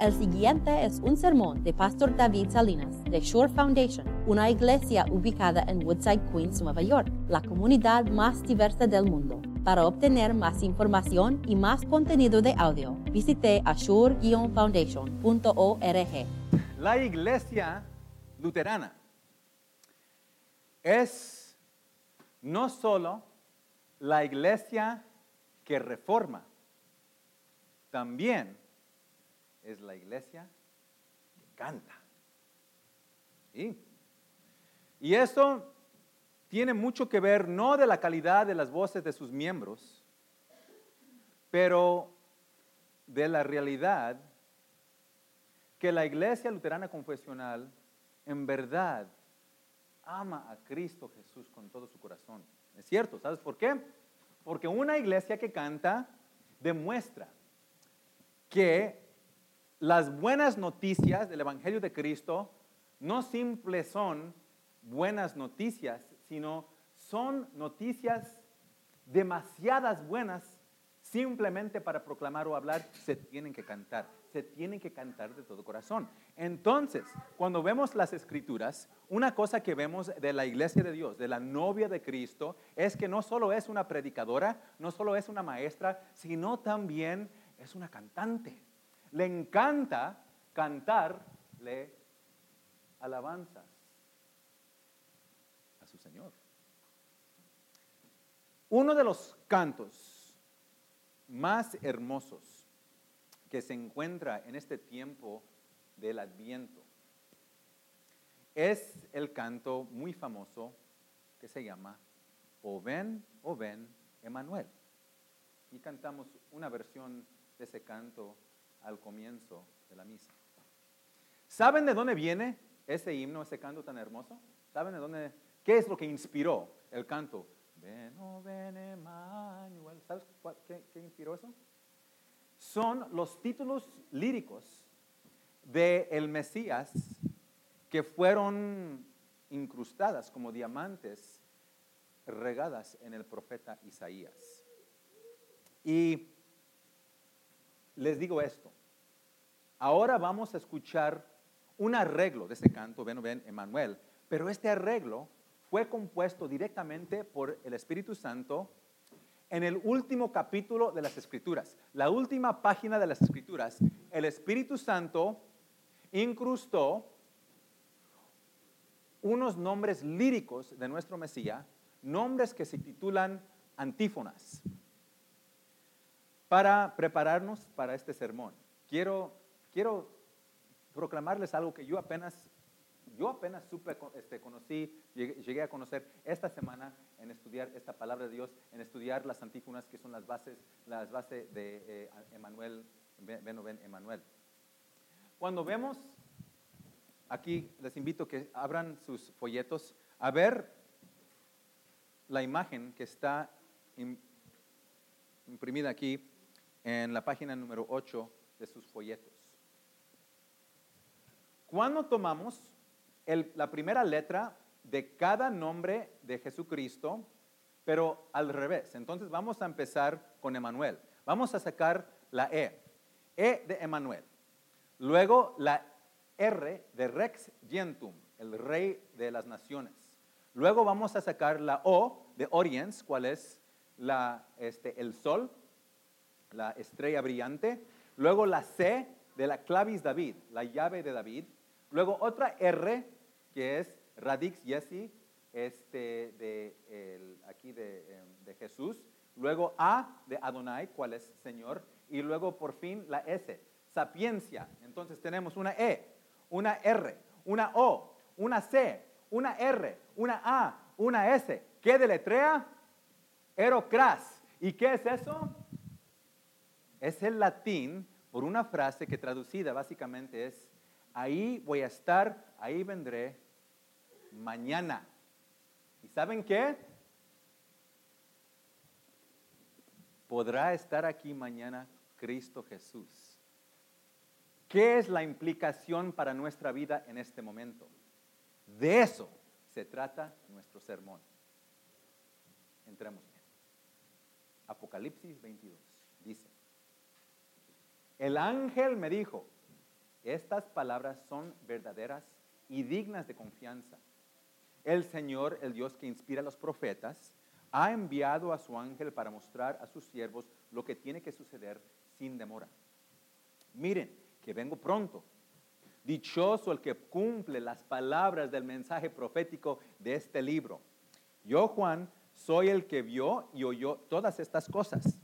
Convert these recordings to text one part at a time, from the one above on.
El siguiente es un sermón de Pastor David Salinas de Shore Foundation, una iglesia ubicada en Woodside, Queens, Nueva York, la comunidad más diversa del mundo. Para obtener más información y más contenido de audio, visite ashore-foundation.org. La iglesia luterana es no solo la iglesia que reforma, también es la iglesia que canta. ¿Sí? Y eso tiene mucho que ver no de la calidad de las voces de sus miembros, pero de la realidad que la iglesia luterana confesional en verdad ama a Cristo Jesús con todo su corazón. Es cierto, ¿sabes por qué? Porque una iglesia que canta demuestra que las buenas noticias del Evangelio de Cristo no simples son buenas noticias, sino son noticias demasiadas buenas simplemente para proclamar o hablar, se tienen que cantar, se tienen que cantar de todo corazón. Entonces, cuando vemos las escrituras, una cosa que vemos de la iglesia de Dios, de la novia de Cristo, es que no solo es una predicadora, no solo es una maestra, sino también es una cantante. Le encanta cantarle alabanzas a su Señor. Uno de los cantos más hermosos que se encuentra en este tiempo del Adviento es el canto muy famoso que se llama O ven, o ven, Emanuel. Y cantamos una versión de ese canto al comienzo de la misa. ¿Saben de dónde viene ese himno, ese canto tan hermoso? ¿Saben de dónde? ¿Qué es lo que inspiró el canto? Ven, oh, ven, Emmanuel. ¿Sabes qué, qué inspiró eso? Son los títulos líricos de el Mesías que fueron incrustadas como diamantes regadas en el profeta Isaías. Y les digo esto. Ahora vamos a escuchar un arreglo de ese canto, ven, ven, Emanuel, pero este arreglo fue compuesto directamente por el Espíritu Santo en el último capítulo de las Escrituras, la última página de las Escrituras. El Espíritu Santo incrustó unos nombres líricos de nuestro Mesías, nombres que se titulan antífonas para prepararnos para este sermón, quiero, quiero proclamarles algo que yo apenas, yo apenas supe, este, conocí, llegué, a conocer esta semana en estudiar esta palabra de Dios, en estudiar las antífonas que son las bases, las bases de eh, Emanuel, ven o ven Emanuel. Cuando vemos, aquí les invito a que abran sus folletos a ver la imagen que está imprimida aquí en la página número 8 de sus folletos. Cuando tomamos la primera letra de cada nombre de Jesucristo, pero al revés, entonces vamos a empezar con Emanuel. Vamos a sacar la E, E de Emanuel. Luego la R de Rex Gentum, el rey de las naciones. Luego vamos a sacar la O de Oriens, cuál es la, este, el sol la estrella brillante. Luego la C de la clavis David, la llave de David. Luego otra R que es radix Yesi, este de aquí em, de, Jesús. Luego A de Adonai, cuál es Señor. Y luego por fin la S, sapiencia. Entonces tenemos una E, una R, una O, una C, una R, una A, una S. ¿Qué deletrea? Erocras. ¿Y qué es eso? Es el latín por una frase que traducida básicamente es, ahí voy a estar, ahí vendré mañana. ¿Y saben qué? Podrá estar aquí mañana Cristo Jesús. ¿Qué es la implicación para nuestra vida en este momento? De eso se trata nuestro sermón. Entremos en Apocalipsis 22 dice, el ángel me dijo, estas palabras son verdaderas y dignas de confianza. El Señor, el Dios que inspira a los profetas, ha enviado a su ángel para mostrar a sus siervos lo que tiene que suceder sin demora. Miren, que vengo pronto. Dichoso el que cumple las palabras del mensaje profético de este libro. Yo, Juan, soy el que vio y oyó todas estas cosas.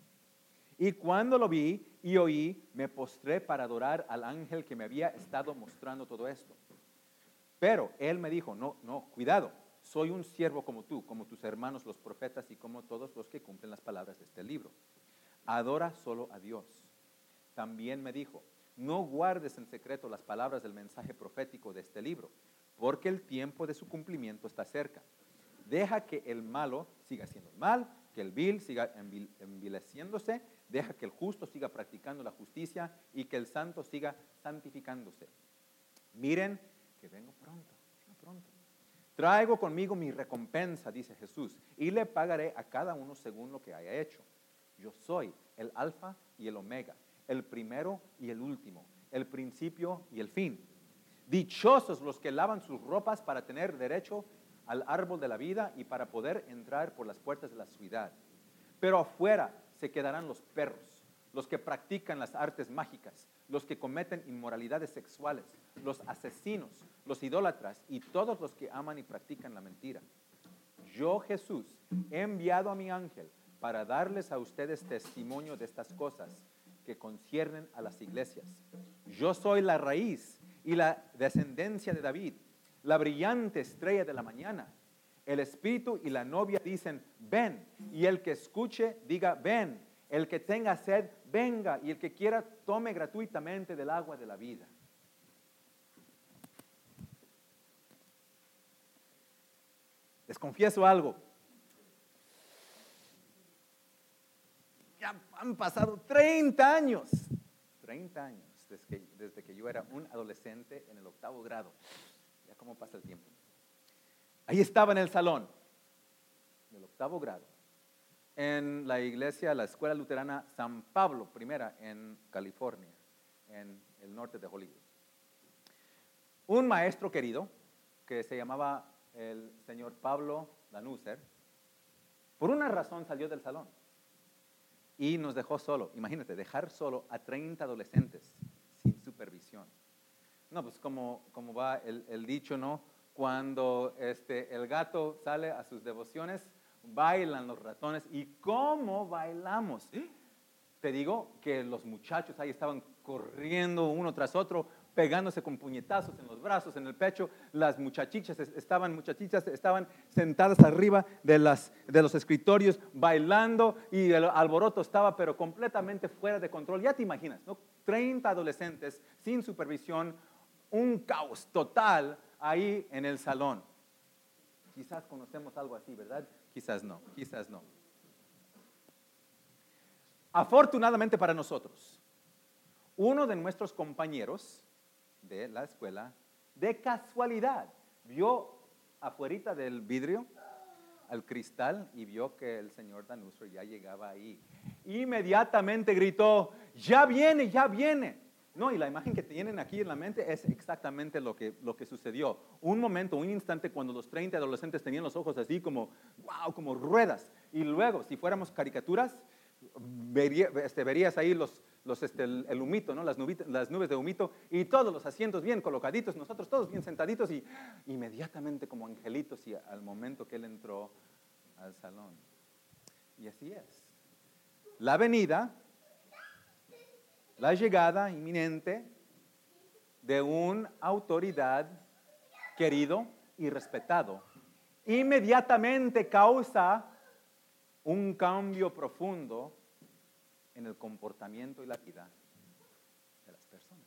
Y cuando lo vi y oí, me postré para adorar al ángel que me había estado mostrando todo esto. Pero él me dijo, no, no, cuidado, soy un siervo como tú, como tus hermanos los profetas y como todos los que cumplen las palabras de este libro. Adora solo a Dios. También me dijo, no guardes en secreto las palabras del mensaje profético de este libro, porque el tiempo de su cumplimiento está cerca. Deja que el malo siga siendo mal, que el vil siga envileciéndose, deja que el justo siga practicando la justicia y que el santo siga santificándose. Miren que vengo pronto, vengo pronto. Traigo conmigo mi recompensa, dice Jesús, y le pagaré a cada uno según lo que haya hecho. Yo soy el alfa y el omega, el primero y el último, el principio y el fin. Dichosos los que lavan sus ropas para tener derecho al árbol de la vida y para poder entrar por las puertas de la ciudad. Pero afuera se quedarán los perros, los que practican las artes mágicas, los que cometen inmoralidades sexuales, los asesinos, los idólatras y todos los que aman y practican la mentira. Yo, Jesús, he enviado a mi ángel para darles a ustedes testimonio de estas cosas que conciernen a las iglesias. Yo soy la raíz y la descendencia de David, la brillante estrella de la mañana. El espíritu y la novia dicen, ven, y el que escuche diga, ven. El que tenga sed, venga, y el que quiera, tome gratuitamente del agua de la vida. Les confieso algo. Ya han pasado 30 años, 30 años desde que, desde que yo era un adolescente en el octavo grado. Cómo pasa el tiempo. Ahí estaba en el salón, del octavo grado, en la iglesia, la escuela luterana San Pablo, primera en California, en el norte de Hollywood. Un maestro querido que se llamaba el señor Pablo Danuser, por una razón salió del salón y nos dejó solo. Imagínate, dejar solo a 30 adolescentes. No, pues como, como va el, el dicho, ¿no? Cuando este, el gato sale a sus devociones, bailan los ratones. ¿Y cómo bailamos? Te digo que los muchachos ahí estaban corriendo uno tras otro, pegándose con puñetazos en los brazos, en el pecho. Las muchachitas estaban, muchachitas estaban sentadas arriba de, las, de los escritorios bailando y el alboroto estaba pero completamente fuera de control. Ya te imaginas, ¿no? 30 adolescentes sin supervisión, un caos total ahí en el salón. Quizás conocemos algo así, ¿verdad? Quizás no, quizás no. Afortunadamente para nosotros, uno de nuestros compañeros de la escuela, de casualidad, vio afuera del vidrio al cristal y vio que el señor Danusro ya llegaba ahí. Inmediatamente gritó, ya viene, ya viene. No, y la imagen que tienen aquí en la mente es exactamente lo que, lo que sucedió. Un momento, un instante cuando los 30 adolescentes tenían los ojos así como, wow, como ruedas. Y luego, si fuéramos caricaturas, este, verías ahí los, los, este, el, humito, ¿no? las, las nubes de humito y todos los asientos bien colocaditos, nosotros todos bien sentaditos y inmediatamente como angelitos y al momento que él entró al salón. Y así es. La venida la llegada inminente de una autoridad querido y respetado inmediatamente causa un cambio profundo en el comportamiento y la vida de las personas.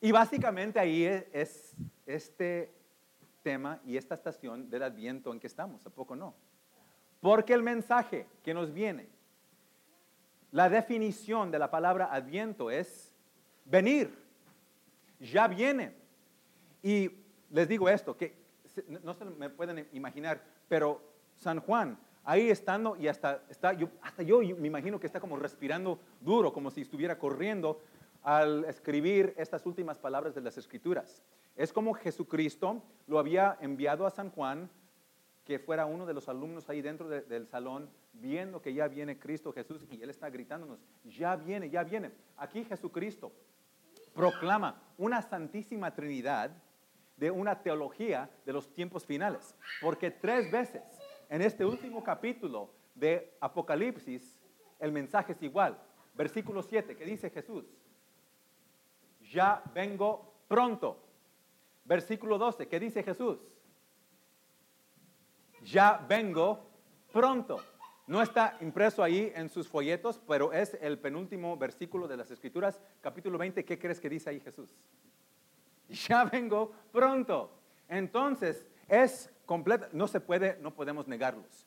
Y básicamente ahí es este tema y esta estación del adviento en que estamos, ¿a poco no? Porque el mensaje que nos viene la definición de la palabra adviento es venir, ya viene. Y les digo esto, que no se me pueden imaginar, pero San Juan, ahí estando y hasta, está, hasta yo me imagino que está como respirando duro, como si estuviera corriendo, al escribir estas últimas palabras de las Escrituras. Es como Jesucristo lo había enviado a San Juan, que fuera uno de los alumnos ahí dentro de- del salón, viendo que ya viene Cristo Jesús y Él está gritándonos, ya viene, ya viene. Aquí Jesucristo proclama una santísima Trinidad de una teología de los tiempos finales, porque tres veces en este último capítulo de Apocalipsis el mensaje es igual. Versículo 7, que dice Jesús, ya vengo pronto. Versículo 12, ¿qué dice Jesús? Ya vengo pronto. No está impreso ahí en sus folletos, pero es el penúltimo versículo de las Escrituras, capítulo 20. ¿Qué crees que dice ahí Jesús? Ya vengo pronto. Entonces, es completo, no se puede, no podemos negarlos.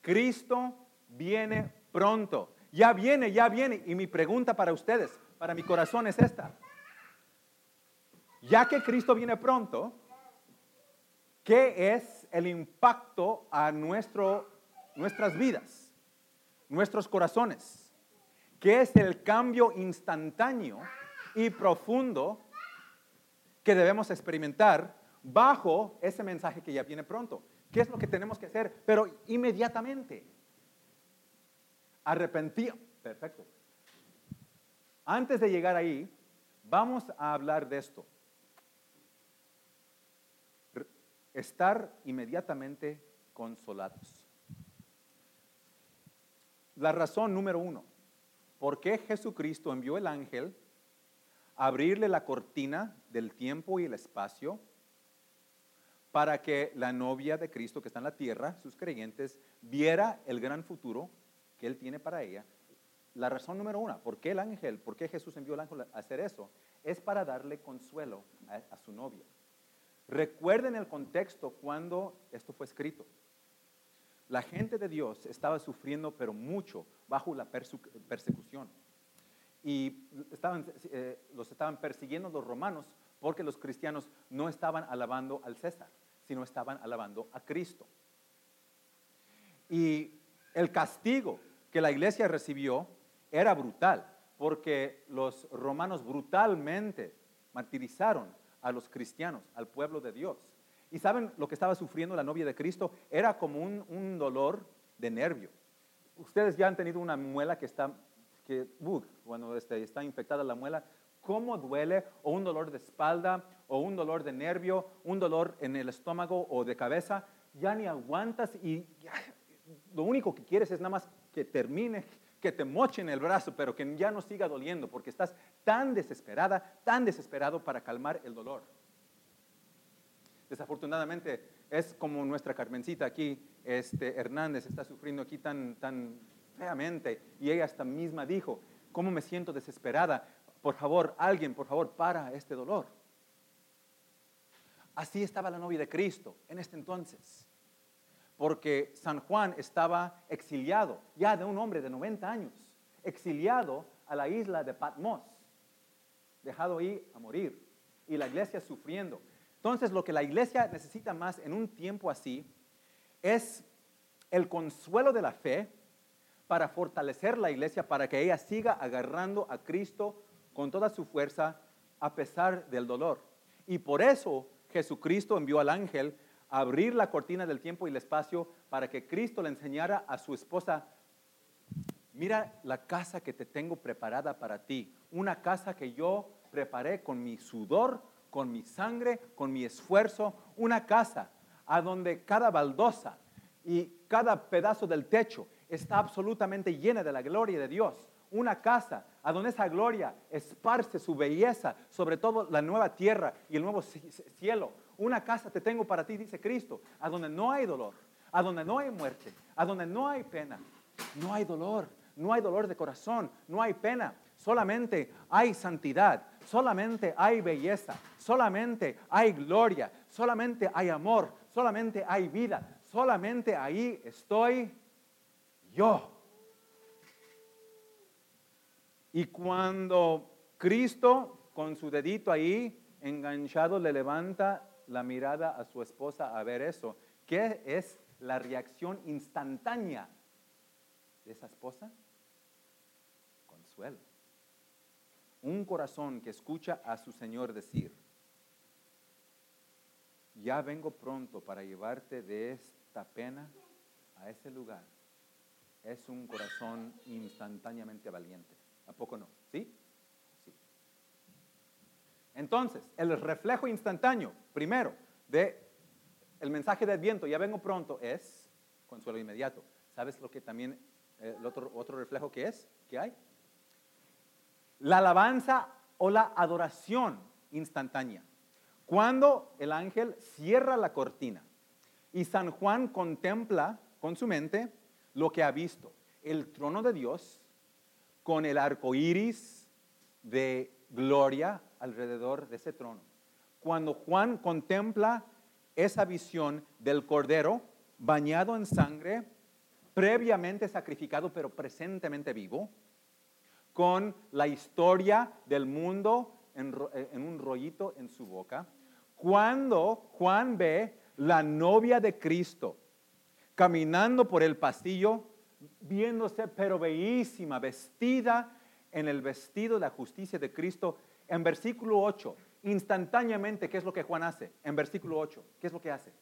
Cristo viene pronto. Ya viene, ya viene. Y mi pregunta para ustedes, para mi corazón es esta. Ya que Cristo viene pronto, ¿qué es el impacto a nuestro, nuestras vidas, nuestros corazones? ¿Qué es el cambio instantáneo y profundo que debemos experimentar bajo ese mensaje que ya viene pronto? ¿Qué es lo que tenemos que hacer? Pero inmediatamente. Arrepentir. Perfecto. Antes de llegar ahí, vamos a hablar de esto. R- Estar inmediatamente consolados. La razón número uno, ¿por qué Jesucristo envió el ángel a abrirle la cortina del tiempo y el espacio para que la novia de Cristo que está en la tierra, sus creyentes, viera el gran futuro que Él tiene para ella. La razón número una, ¿por qué el ángel, por qué Jesús envió al ángel a hacer eso? Es para darle consuelo a, a su novia. Recuerden el contexto cuando esto fue escrito. La gente de Dios estaba sufriendo, pero mucho, bajo la persecución. Y eh, los estaban persiguiendo los romanos porque los cristianos no estaban alabando al César, sino estaban alabando a Cristo. Y el castigo que la iglesia recibió era brutal, porque los romanos brutalmente martirizaron a los cristianos, al pueblo de Dios. ¿Y saben lo que estaba sufriendo la novia de Cristo? Era como un, un dolor de nervio. Ustedes ya han tenido una muela que está, que, uh, este, está infectada la muela, ¿cómo duele? O un dolor de espalda, o un dolor de nervio, un dolor en el estómago o de cabeza. Ya ni aguantas y lo único que quieres es nada más que termine, que te mochen el brazo, pero que ya no siga doliendo, porque estás tan desesperada, tan desesperado para calmar el dolor. Desafortunadamente es como nuestra Carmencita aquí, este Hernández está sufriendo aquí tan, tan feamente y ella hasta misma dijo, ¿cómo me siento desesperada? Por favor, alguien, por favor, para este dolor. Así estaba la novia de Cristo en este entonces, porque San Juan estaba exiliado, ya de un hombre de 90 años, exiliado a la isla de Patmos, dejado ahí a morir, y la iglesia sufriendo. Entonces, lo que la iglesia necesita más en un tiempo así es el consuelo de la fe para fortalecer la iglesia, para que ella siga agarrando a Cristo con toda su fuerza a pesar del dolor. Y por eso Jesucristo envió al ángel abrir la cortina del tiempo y el espacio para que Cristo le enseñara a su esposa, mira la casa que te tengo preparada para ti, una casa que yo preparé con mi sudor, con mi sangre, con mi esfuerzo, una casa a donde cada baldosa y cada pedazo del techo está absolutamente llena de la gloria de Dios. Una casa a donde esa gloria esparce su belleza sobre todo la nueva tierra y el nuevo ci- cielo. Una casa te tengo para ti, dice Cristo, a donde no hay dolor, a donde no hay muerte, a donde no hay pena, no hay dolor, no hay dolor de corazón, no hay pena, solamente hay santidad, solamente hay belleza, solamente hay gloria, solamente hay amor, solamente hay vida, solamente ahí estoy yo. Y cuando Cristo con su dedito ahí enganchado le levanta la mirada a su esposa a ver eso, ¿qué es la reacción instantánea de esa esposa? Consuelo. un corazón que escucha a su Señor decir, ya vengo pronto para llevarte de esta pena a ese lugar, es un corazón instantáneamente valiente. ¿A poco no? ¿Sí? Entonces, el reflejo instantáneo, primero, de el mensaje de Adviento, ya vengo pronto, es consuelo inmediato. ¿Sabes lo que también, eh, el otro, otro reflejo que es? ¿Qué hay? La alabanza o la adoración instantánea. Cuando el ángel cierra la cortina y San Juan contempla con su mente lo que ha visto, el trono de Dios con el arco iris de gloria alrededor de ese trono. Cuando Juan contempla esa visión del cordero bañado en sangre, previamente sacrificado pero presentemente vivo, con la historia del mundo en, en, un rollito en su boca, cuando Juan ve la novia de Cristo caminando por el pasillo, viéndose pero bellísima, vestida en el vestido de la justicia de Cristo, en versículo 8, instantáneamente, ¿qué es lo que Juan hace? En versículo 8, ¿qué es lo que hace?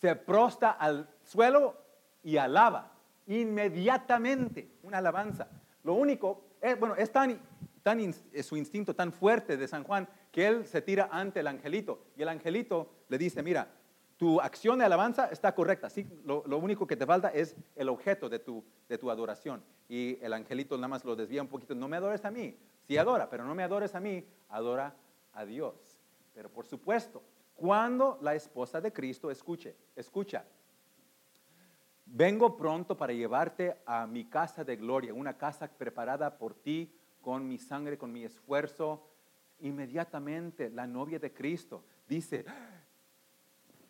Se prosta al suelo y alaba inmediatamente una alabanza. Lo único, es, bueno, es tan, tan es su instinto tan fuerte de San Juan que él se tira ante el angelito y el angelito le dice, mira, tu acción de alabanza está correcta, ¿sí? lo, único que te falta es el objeto de tu, de tu adoración. Y el angelito nada más lo desvía un poquito, no me adores a mí, sí adora, pero no me adores a mí, adora a Dios. Pero por supuesto, cuando la esposa de Cristo escuche, escucha, vengo pronto para llevarte a mi casa de gloria, una casa preparada por ti con mi sangre, con mi esfuerzo, inmediatamente la novia de Cristo dice,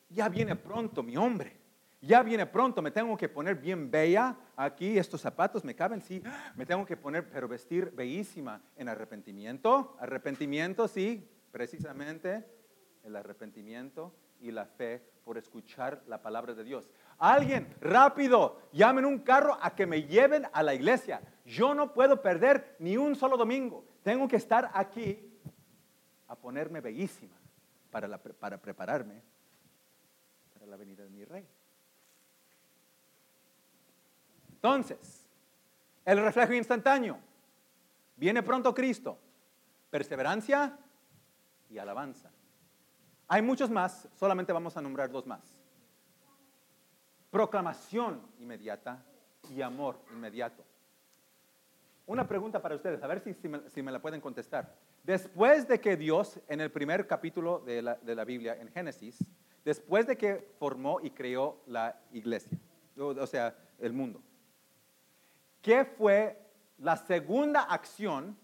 ya viene pronto mi hombre, ya viene pronto, me tengo que poner bien bella. Aquí, estos zapatos me caben, sí, me tengo que poner, pero vestir bellísima. En arrepentimiento, arrepentimiento, sí, precisamente el arrepentimiento y la fe por escuchar la palabra de Dios. Alguien, rápido, llamen un carro a que me lleven a la iglesia. Yo no puedo perder ni un solo domingo. Tengo que estar aquí a ponerme bellísima para, para prepararme la venida de mi rey. Entonces, el reflejo instantáneo. Viene pronto Cristo. Perseverancia y alabanza. Hay muchos más, solamente vamos a nombrar dos más. Proclamación inmediata y amor inmediato. Una pregunta para ustedes, a ver si, si, me, la pueden contestar. Después de que Dios, en el primer capítulo de la, de la Biblia, en Génesis, después de que formó y creó la iglesia, o sea, el mundo, ¿qué fue la segunda acción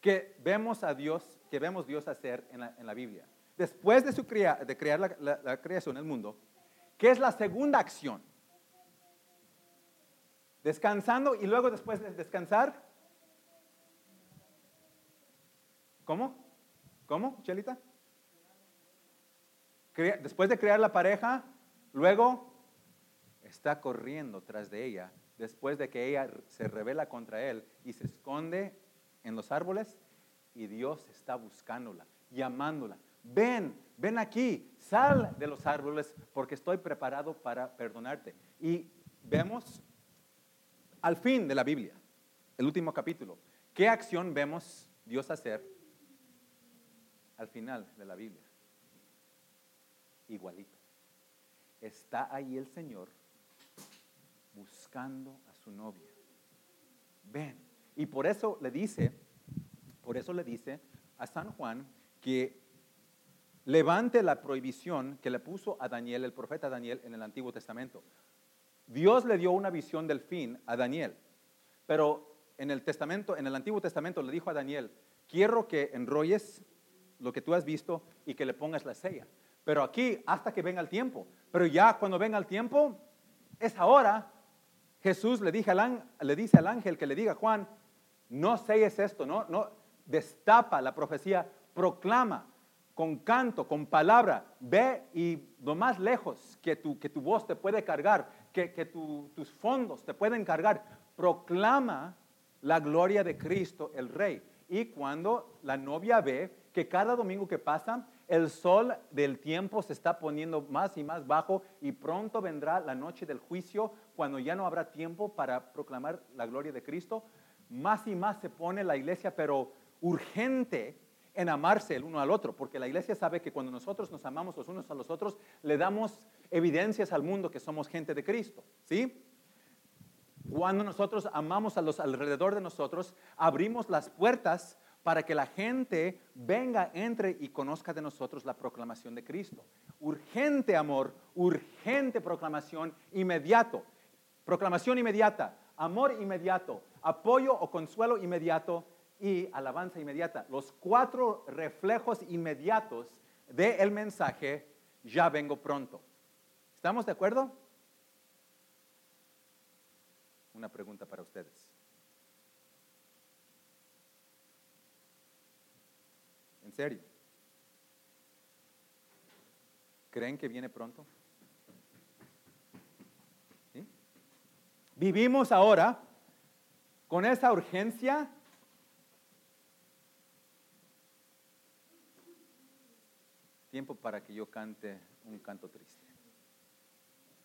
que vemos a Dios, que vemos Dios hacer en la, Biblia? Después de, su de crear la, la, la creación del mundo, ¿qué es la segunda acción? Descansando y luego después de descansar. ¿Cómo? ¿Cómo, Chelita? Después de crear la pareja, luego está corriendo tras de ella, después de que ella se revela contra él y se esconde en los árboles y Dios está buscándola, llamándola. Ven, ven aquí, sal de los árboles porque estoy preparado para perdonarte. Y vemos al fin de la Biblia, el último capítulo, ¿qué acción vemos Dios hacer al final de la Biblia? Igualito. Está ahí el Señor buscando a su novia. Ven. Y por eso le dice, por eso le dice a San Juan que levante la prohibición que le puso a Daniel, el profeta Daniel, en el Antiguo Testamento. Dios le dio una visión del fin a Daniel, pero en el Testamento, en el Antiguo Testamento le dijo a Daniel, quiero que enrolles lo que tú has visto y que le pongas la sella. Pero aquí, hasta que venga el tiempo. Pero ya cuando venga el tiempo, es ahora. Jesús le, dice al ángel que le diga a Juan, no selles esto, no, no, destapa la profecía, proclama con canto, con palabra, ve y lo más lejos que tu, que tu voz te puede cargar, que, que tus fondos te pueden cargar, proclama la gloria de Cristo, el Rey. Y cuando la novia ve que cada domingo que pasa, el sol del tiempo se está poniendo más y más bajo y pronto vendrá la noche del juicio cuando ya no habrá tiempo para proclamar la gloria de Cristo, más y más se pone la iglesia, pero urgente en amarse el uno al otro, porque la iglesia sabe que cuando nosotros nos amamos los unos a los otros, le damos evidencias al mundo que somos gente de Cristo, ¿sí? Cuando nosotros amamos a los alrededor de nosotros, abrimos las puertas para que la gente venga, entre y conozca de nosotros la proclamación de Cristo. Urgente amor, urgente proclamación inmediato. Proclamación inmediata, amor inmediato, apoyo o consuelo inmediato y alabanza inmediata. Los cuatro reflejos inmediatos del mensaje, ya vengo pronto. ¿Estamos de acuerdo? Una pregunta para ustedes. ¿En serio? ¿Creen que viene pronto? Vivimos ahora con esa urgencia tiempo para que yo cante un canto triste.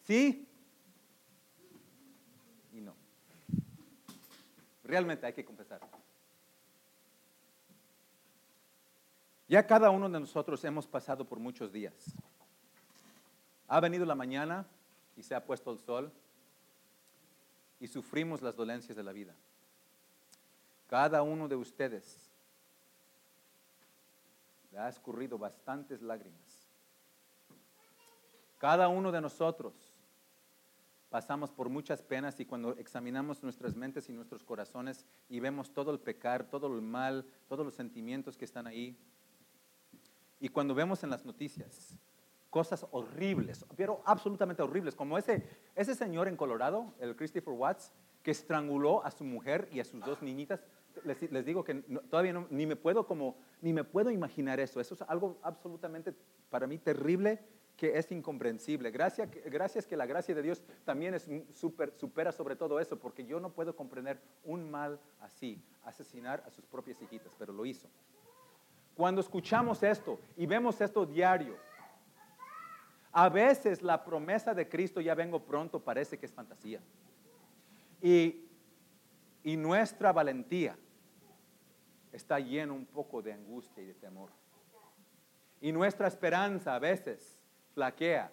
¿Sí? Y no. Realmente hay que confesar. Ya cada uno de nosotros hemos pasado por muchos días. Ha venido la mañana y se ha puesto el sol y sufrimos las dolencias de la vida. Cada uno de ustedes le ha escurrido bastantes lágrimas. Cada uno de nosotros pasamos por muchas penas y cuando examinamos nuestras mentes y nuestros corazones y vemos todo el pecar, todo el mal, todos los sentimientos que están ahí, y cuando vemos en las noticias cosas horribles, pero absolutamente horribles, como ese, ese señor en Colorado, el Christopher Watts, que estranguló a su mujer y a sus dos niñitas, les, digo que todavía ni, me puedo como, ni me puedo imaginar eso. Eso es algo absolutamente para mí terrible que es incomprensible. Gracias, gracias que la gracia de Dios también es super, supera sobre todo eso, porque yo no puedo comprender un mal así, asesinar a sus propias hijitas, pero lo hizo. Cuando escuchamos esto y vemos esto diario, a veces la promesa de Cristo ya vengo pronto parece que es fantasía. Y, y nuestra valentía está lleno un poco de angustia y de temor. Y nuestra esperanza a veces flaquea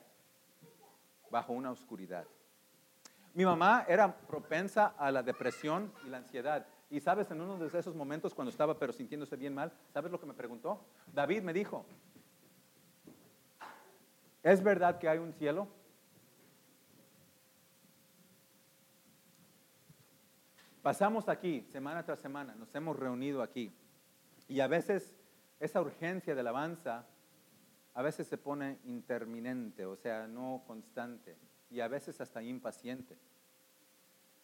bajo una oscuridad. Mi mamá era propensa a la depresión y la ansiedad. Y sabes, en uno de esos momentos cuando estaba pero sintiéndose bien mal, ¿sabes lo que me preguntó? David me dijo, ¿es verdad que hay un cielo? Pasamos aquí semana tras semana, nos hemos reunido aquí y a veces esa urgencia de alabanza a veces se pone interminente, o sea, no constante y a veces hasta impaciente.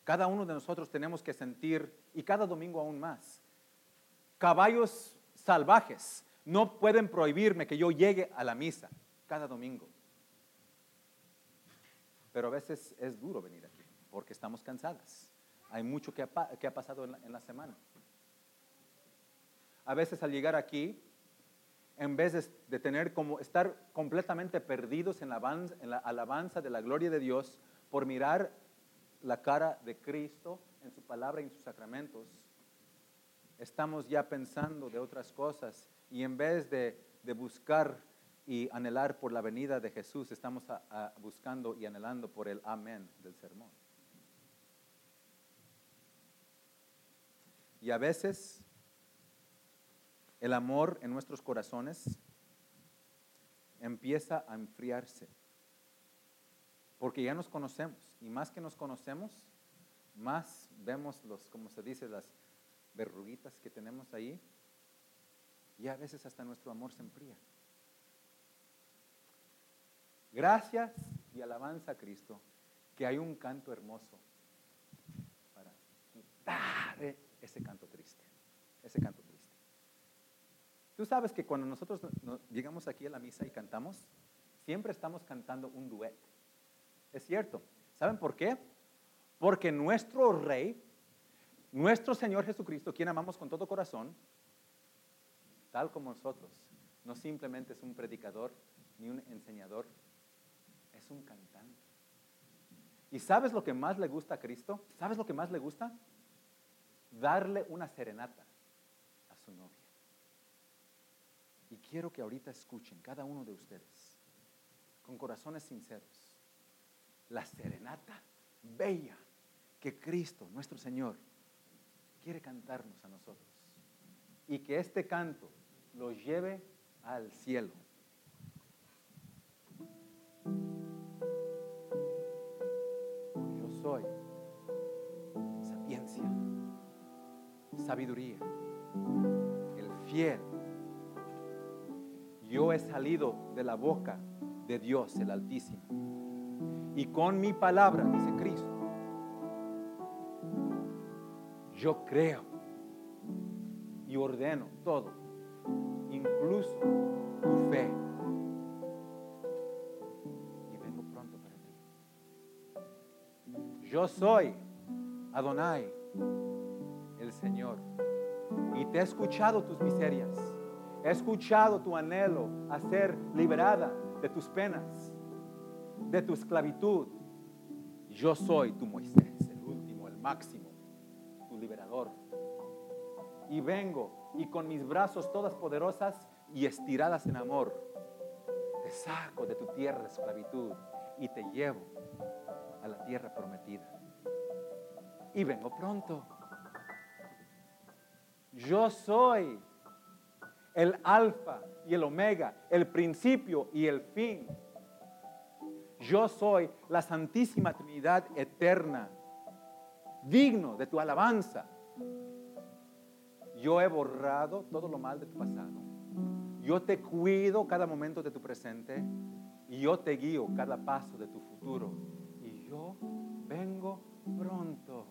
Cada uno de nosotros tenemos que sentir, y cada domingo aún más, caballos salvajes no pueden prohibirme que yo llegue a la misa cada domingo. Pero a veces es duro venir aquí porque estamos cansadas. Hay mucho que ha, pasado en la, semana. A veces al llegar aquí, en vez de, tener como estar completamente perdidos en la, en la alabanza de la gloria de Dios por mirar la cara de Cristo en su palabra y en sus sacramentos, estamos ya pensando de otras cosas y en vez de, buscar y anhelar por la venida de Jesús, estamos buscando y anhelando por el amén del sermón. Y a veces el amor en nuestros corazones empieza a enfriarse. Porque ya nos conocemos. Y más que nos conocemos, más vemos los, como se dice, las verruguitas que tenemos ahí. Y a veces hasta nuestro amor se enfría. Gracias y alabanza a Cristo que hay un canto hermoso para quitar ese canto triste, ese canto triste. Tú sabes que cuando nosotros llegamos aquí a la misa y cantamos, siempre estamos cantando un duet. Es cierto. ¿Saben por qué? Porque nuestro rey nuestro Señor Jesucristo, quien amamos con todo corazón, tal como nosotros, no simplemente es un predicador ni un enseñador, es un cantante. ¿Y sabes lo que más le gusta a Cristo? ¿Sabes lo que más le gusta? Darle una serenata a su novia. Y quiero que ahorita escuchen, cada uno de ustedes, con corazones sinceros, la serenata bella que Cristo, nuestro Señor, quiere cantarnos a nosotros. Y que este canto lo lleve al cielo. Yo soy sapiencia, sabiduría, el fiel. Yo he salido de la boca de Dios el Altísimo. Y con mi palabra, dice Cristo, yo creo y ordeno todo, incluso tu fe. Y vengo pronto para ti. Yo soy Adonai, el Señor, y te he escuchado tus miserias. He escuchado tu anhelo a ser liberada de tus penas, de tu esclavitud. Yo soy tu Moisés, el último, el máximo liberador. Y vengo y con mis brazos todas poderosas y estiradas en amor, te saco de tu tierra de esclavitud y te llevo a la tierra prometida. Y vengo pronto. Yo soy el alfa y el omega, el principio y el fin. Yo soy la Santísima Trinidad eterna digno de tu alabanza. Yo he borrado todo lo mal de tu pasado. Yo te cuido cada momento de tu presente y yo te guío cada paso de tu futuro. Y yo vengo pronto.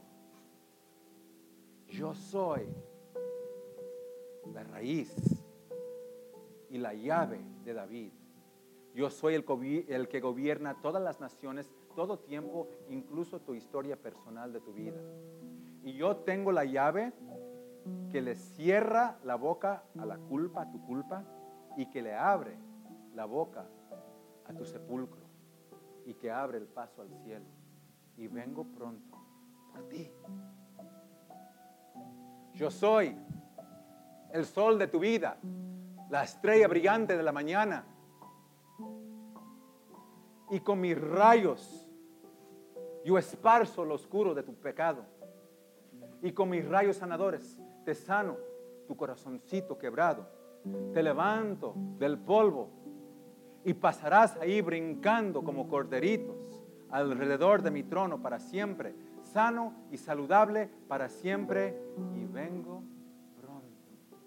Yo soy la raíz y la llave de David. Yo soy el, que gobierna todas las naciones todo tiempo, incluso tu historia personal de tu vida. Y yo tengo la llave que le cierra la boca a la culpa, a tu culpa, y que le abre la boca a tu sepulcro, y que abre el paso al cielo. Y vengo pronto por ti. Yo soy el sol de tu vida, la estrella brillante de la mañana. Y con mis rayos yo esparzo lo oscuro de tu pecado. Y con mis rayos sanadores te sano tu corazoncito quebrado. Te levanto del polvo y pasarás ahí brincando como corderitos alrededor de mi trono para siempre, sano y saludable para siempre. Y vengo pronto.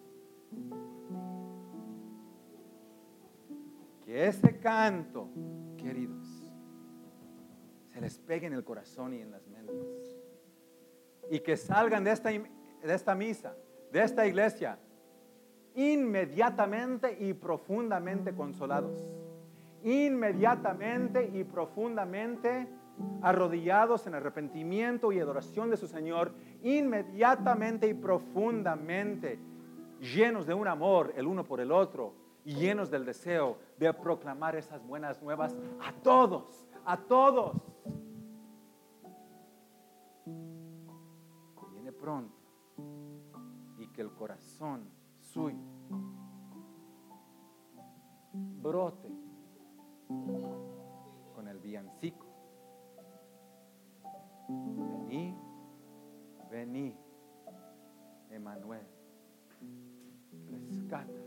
Que ese canto, queridos, se les pegue en el corazón y en las mentes. Y que salgan de esta, de esta misa, de esta iglesia, inmediatamente y profundamente consolados. Inmediatamente y profundamente arrodillados en arrepentimiento y adoración de su Señor, inmediatamente y profundamente llenos de un amor el uno por el otro y llenos del deseo de proclamar esas buenas nuevas a todos, a todos. Viene pronto y que el corazón suyo brote con el villancico. Vení, vení, Emanuel, rescata